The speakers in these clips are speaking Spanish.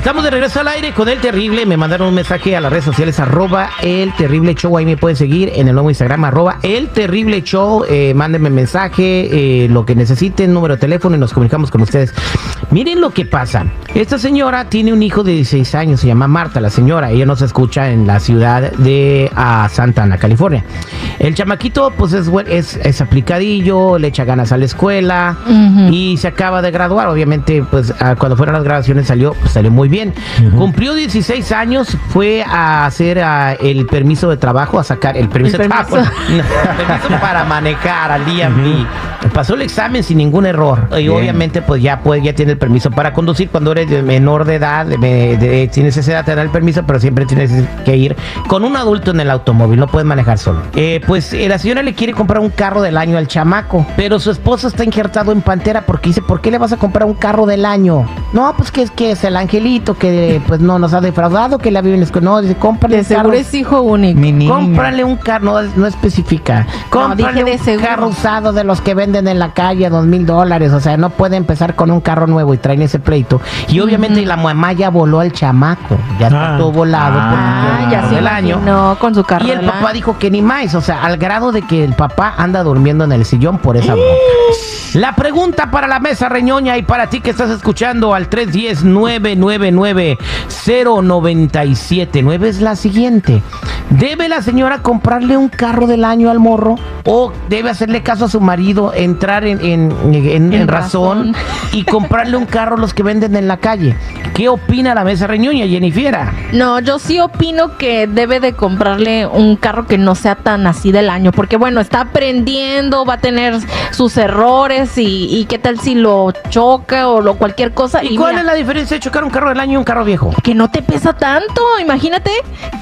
Estamos de regreso al aire con El Terrible. Me mandaron un mensaje a las redes sociales, arroba El Terrible Show. Ahí me pueden seguir en el nuevo Instagram, arroba El Terrible Show. Eh, mándenme mensaje, eh, lo que necesiten, número de teléfono y nos comunicamos con ustedes. Miren lo que pasa. Esta señora tiene un hijo de 16 años, se llama Marta, la señora. Ella nos escucha en la ciudad de ah, Santa Ana, California. El chamaquito, pues es, es, es aplicadillo, le echa ganas a la escuela y se acaba de graduar. Obviamente, pues cuando fueron las graduaciones salió, pues, salió muy bien. Cumplió 16 años, fue a hacer ah, el permiso de trabajo, a sacar el permiso, El de permiso. trabajo. el permiso para manejar al día. Pasó el examen sin ningún error. Y Bien. obviamente, pues ya, puede, ya tiene el permiso para conducir. Cuando eres de menor de edad, de, de- tienes esa edad, te dan el permiso, pero siempre tienes que ir con un adulto en el automóvil. No puedes manejar solo. Eh, pues eh, la señora le quiere comprar un carro del año al chamaco, pero su esposo está injertado en pantera porque dice: ¿Por qué le vas a comprar un carro del año? No, pues que es que es el angelito que pues no nos ha defraudado, que la vive en la escuela. No, dice: cómprale De un carro. seguro es hijo único. Mi niño. Cómprale un carro, no, no especifica. Cómprale dije de un seguro. carro usado de los que venden en la calle a dos mil dólares. O sea, no puede empezar con un carro nuevo y traen ese pleito. Y obviamente la mamá ya voló al chamaco. Ya está Ah. todo volado Ah, porque ya se del año. No, con su carro Y el papá dijo que ni más, o sea, al grado de que el papá anda durmiendo en el sillón por esa bronca. La pregunta para la mesa reñoña y para ti que estás escuchando al 310-999-0979 es la siguiente. ¿Debe la señora comprarle un carro del año al morro? ¿O debe hacerle caso a su marido, entrar en, en- en- razón, razón. y comprarle un carro los que venden en la calle? ¿Qué opina la mesa reñoña, Jennifiera? No, yo sí opino que debe de comprarle un carro que no sea tan así del año, porque bueno, está aprendiendo, va a tener sus errores y, y qué tal si lo choca o lo cualquier cosa. ¿Y, Y, cuál mira, es la diferencia de chocar un carro del año y un carro viejo? que no te pesa tanto, imagínate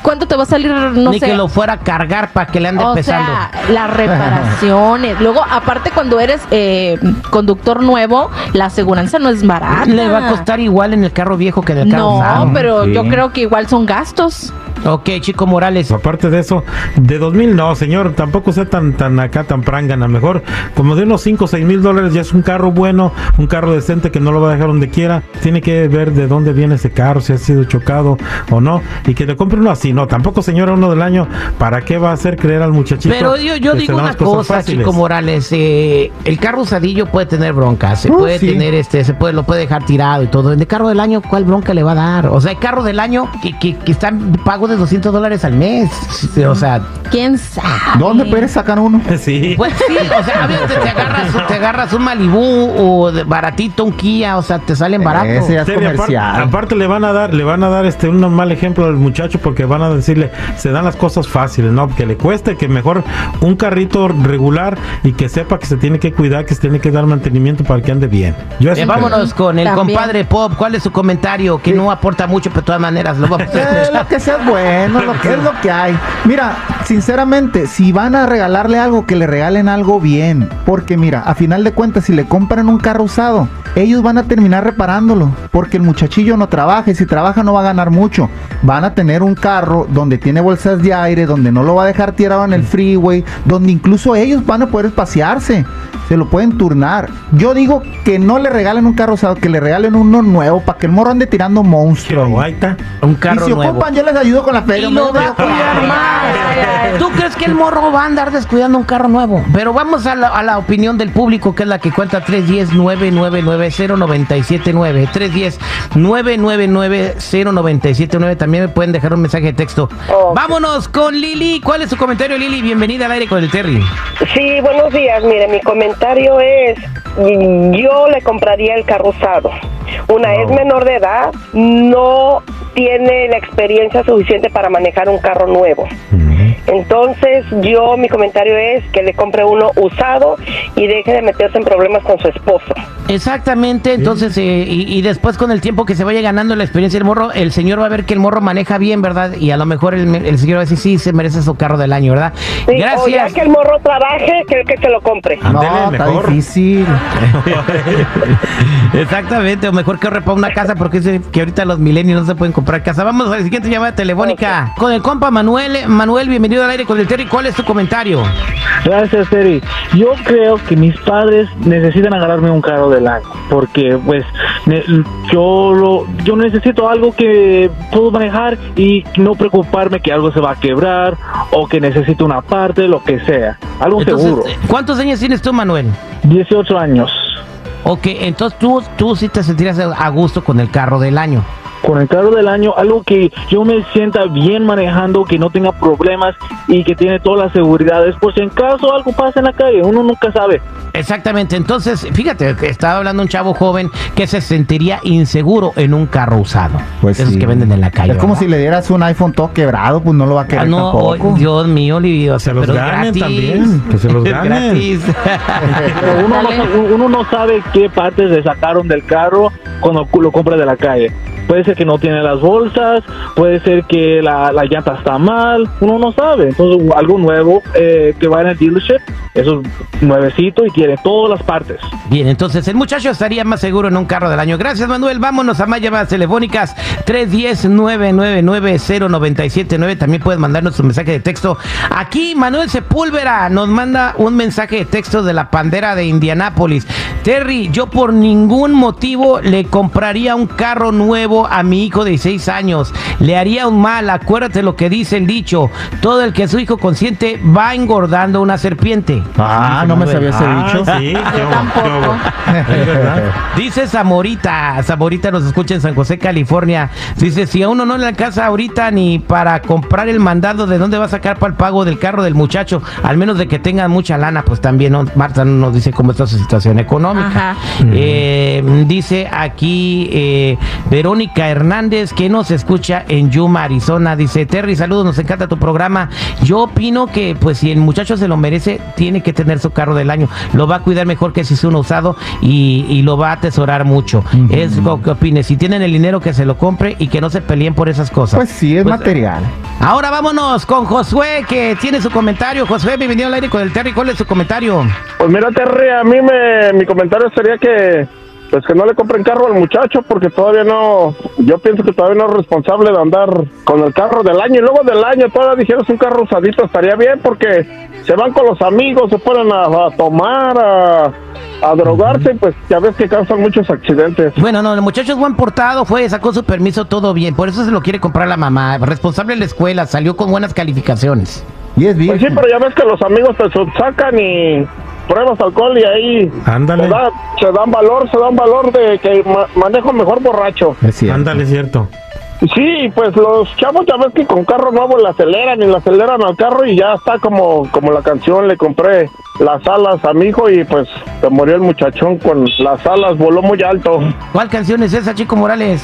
cuánto te va a salir, no Ni sé. que lo fuera a cargar para que le ande o pesando. sea, las reparaciones. Luego, aparte, cuando eres eh, conductor nuevo, la aseguranza no es barata. Le va a costar igual en el carro viejo que en el carro No, usado. pero Sí. yo creo que igual son gastos. Ok, Chico Morales. Aparte de eso, de 2000 no, señor, tampoco sea tan tan acá, tan prangana. Mejor, como de unos 5 o 6 mil dólares ya es un carro bueno, un carro decente que no lo va a dejar donde quiera. Tiene que ver de dónde viene ese carro, si ha sido chocado o no. Y que le compre uno así. No, tampoco, señora, uno del año. ¿Para qué va a hacer creer al muchachito? Pero yo, digo una cosa, fáciles? Chico Morales. eh, el carro usadillo puede tener broncas. Se puede sí. tener este, se puede, lo puede dejar tirado y todo. En el carro del año, ¿cuál bronca le va a dar? O sea, el carro del año que, que, que está en pago de 200 dólares al mes. O sea, ¿Quién sabe? ¿Dónde puedes sacar uno? Sí. pues sí, o sea, te, agarras, te agarras un Malibú o de baratito un Kia, o sea, te salen baratos. Ese ya es Sí, y aparte, comercial. aparte le van a dar, le van a dar este un mal ejemplo al muchacho porque van a decirle, se dan las cosas fáciles, ¿no? Que le cueste, que mejor un carrito regular y que sepa que se tiene que cuidar, que se tiene que dar mantenimiento para que ande bien. Yo Eh, vámonos con el También. compadre Pop. ¿Cuál es su comentario? Que no aporta mucho, pero de todas maneras lo vamos a Eh, lo que sea bueno, lo que es lo que hay. Mira, sinceramente, si van a regalarle algo, que le regalen algo bien. Porque mira, a final de cuentas, si le compran un carro usado, ellos van a terminar reparándolo. Porque el muchachillo no trabaja y si trabaja no va a ganar mucho. Van a tener un carro donde tiene bolsas de aire, donde no lo va a dejar tirado en el freeway, donde incluso ellos van a poder pasearse. Se lo pueden turnar. Yo digo que no le regalen un carro usado, que le regalen uno nuevo para que el morro ande tirando monstruos. Pero ahí está. Un Y carro si nuevo. ocupan, yo les ayudo con la feria. Y lo va a cuidar más. ¿Tú crees que el morro va a andar descuidando un carro nuevo? Pero vamos a la, a la opinión del público, que es la que cuenta 310-999-0979. 310-999-0979. También me pueden dejar un mensaje de texto. Vámonos con Lili. ¿Cuál es su comentario, Lili? Bienvenida al aire con el Terry. Sí, buenos días. Mire, mi comentario es, mm, yo le compraría el carro usado. Una es menor de edad, no tiene la experiencia suficiente para manejar un carro nuevo. Entonces, yo mi comentario es que le compre uno usado y deje de meterse en problemas con su esposo. Exactamente, entonces, eh, y, y después con el tiempo que se vaya ganando la experiencia del morro, el señor va a ver que el morro maneja bien, ¿verdad? Y a lo mejor el, el señor va a decir, sí, se merece su carro del año, ¿verdad? Sí, O ya Gracias. que el morro trabaje, que, que se lo compre. No, está mejor. difícil. Exactamente, o mejor que ahorre para una casa porque dice que ahorita los milenios no se pueden comprar casa. Vamos a la siguiente llamada telefónica con el compa Manuel. Manuel, bienvenido bienvenido al aire con el Terry. ¿Cuál es tu comentario? Gracias, Terry. Yo creo que mis padres necesitan agarrarme un carro del año, porque pues ne- yo lo, yo necesito algo que puedo manejar y no preocuparme que algo se va a quebrar o que necesito una parte, lo que sea. Algo seguro. Entonces, ¿cuántos años tienes tú, Manuel? 18 años. Ok, entonces tú, tú sí te sentirías a gusto con el carro del año. Con el carro del año, algo que yo me sienta bien manejando, que no tenga problemas y que tiene todas las seguridades, por si en caso algo pasa en la calle, uno nunca sabe. Exactamente, entonces, fíjate, que estaba hablando un chavo joven que se sentiría inseguro en un carro usado. Pues Esos sí. que venden en la calle. Es como ¿verdad? si le dieras un iPhone todo quebrado, pues no lo va a Ah, querer no, tampoco. oh, Dios mío, Livio, o sea, Se los ganen gratis. también, que se los Es ganen. gratis. Pero uno, no, uno sabe qué partes le sacaron del carro cuando cu- lo compra de la calle. Puede ser que no tiene las bolsas, puede ser que la, la llanta está mal, uno no sabe. Entonces, algo nuevo eh, que va en el dealership, eso es nuevecito y tiene todas las partes. Bien, entonces el muchacho estaría más seguro en un carro del año. Gracias, Manuel. Vámonos a más llamadas telefónicas. 310-999-0979. También puedes mandarnos un mensaje de texto. Aquí, Manuel Sepúlveda nos manda un mensaje de texto de la pandera de Indianápolis. Terry, yo por ningún motivo le compraría un carro nuevo a mi hijo de 6 años. Le haría un mal. Acuérdate lo que dice el dicho. Todo el que su hijo consiente va engordando una serpiente. Ah, no me sabía ese Ah, sí, qué hubo, tampoco. qué hubo. Es verdad. Dice Zamorita, Zamorita nos escucha en San José, California. Dice, si a uno no le alcanza ahorita ni para comprar el mandado, ¿de dónde va a sacar para el pago del carro del muchacho? Al menos de que tenga mucha lana, pues también, ¿no? Marta no nos dice cómo está su situación económica. Ajá. Eh, dice aquí eh, Verónica Hernández, que nos escucha en Yuma, Arizona. Dice, Terry, saludos, nos encanta tu programa. Yo opino que, pues, si el muchacho se lo merece, tiene que tener su carro del año. Lo va a cuidar mejor que si es uno usado y, y lo va a atesorar mucho. Es lo que opine. Si tienen el dinero, que se lo compre y que no se peleen por esas cosas. Pues sí, es Pues, material. Ahora vámonos con Josué, que tiene su comentario. Josué, bienvenido al aire con el Terry. ¿Cuál es su comentario? Pues mira, Terry, a mí me, mi comentario sería que pues que no le compren carro al muchacho porque todavía no, yo pienso que todavía no es responsable de andar con el carro del año y luego del año todavía dijeras un carro usadito estaría bien porque se van con los amigos, se ponen a, a tomar, a, a drogarse, pues ya ves que causan muchos accidentes. Bueno, no, el muchacho es buen portado, fue, sacó su permiso, todo bien. Por eso se lo quiere comprar la mamá. Responsable de la escuela, salió con buenas calificaciones. Y es Pues sí, pero ya ves que los amigos te sacan y pruebas alcohol y ahí Ándale. se, da- se dan valor, se dan valor de que ma- manejo mejor borracho. Es cierto. Ándale, cierto. Sí, pues los chavos ya ves que con carro nuevo le aceleran y le aceleran al carro y ya está como, como la canción, le compré las alas a mi hijo y pues se murió el muchachón con las alas, voló muy alto. ¿Cuál canción es esa, Chico Morales?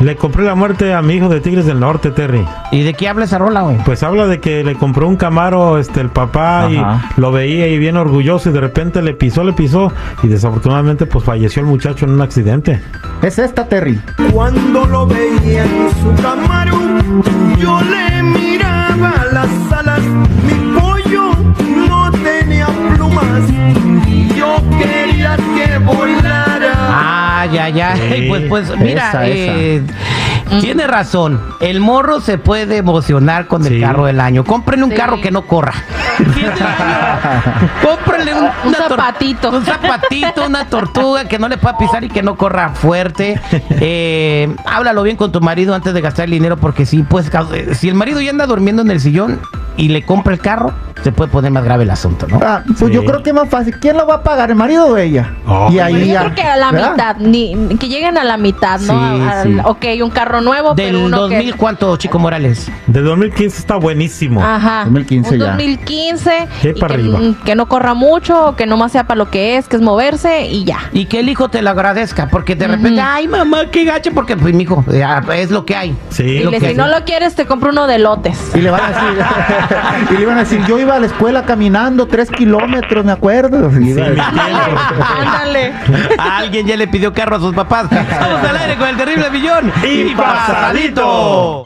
Le compré la muerte a mi hijo de Tigres del Norte, Terry. ¿Y de qué habla esa rola, güey? Pues habla de que le compró un Camaro este el papá Ajá. y lo veía y bien orgulloso y de repente le pisó, le pisó y desafortunadamente pues falleció el muchacho en un accidente. Es esta, Terry. Cuando lo veía en su Camaro, yo le ya, ya. Sí. Pues, pues, mira, Esa, esa. eh, tiene razón. El morro se puede emocionar con el carro del año. Cómprenle un Sí. carro que no corra. Cómprenle un, zapatito. Un zapatito, una tortuga que no le pueda pisar y que no corra fuerte. Eh, háblalo bien con tu marido antes de gastar el dinero porque sí, pues, eh, si el marido ya anda durmiendo en el sillón y le compra el carro, se puede poner más grave el asunto, ¿no? Ah, pues Sí. yo creo que es más fácil. ¿Quién lo va a pagar, el marido o ella? Oh. y ahí Pues yo ya. creo que a la ¿verdad? mitad, ni, que lleguen a la mitad, ¿no? Sí, Al- sí. Ok, un carro nuevo, pero Del uno 2000, que... ¿cuánto, Chico Morales? De 2015 está buenísimo. Ajá. 2015 un ya. 2015 Sí, y para que, arriba. que no corra mucho, que nomás sea para lo que es, que es moverse y ya. Y que el hijo te lo agradezca, porque de repente, ay mamá, qué gacho, porque pues mi hijo, es lo que hay. Sí. Es lo Dile, que si hay. no lo quieres, te compro uno de lotes. Y le van a decir, y le iban a decir, yo iba a la escuela caminando tres kilómetros, me acuerdo. Y iba a decir, Ándale. Alguien ya le pidió carro a sus papás. Vamos al aire con el terrible billón. Y pasadito.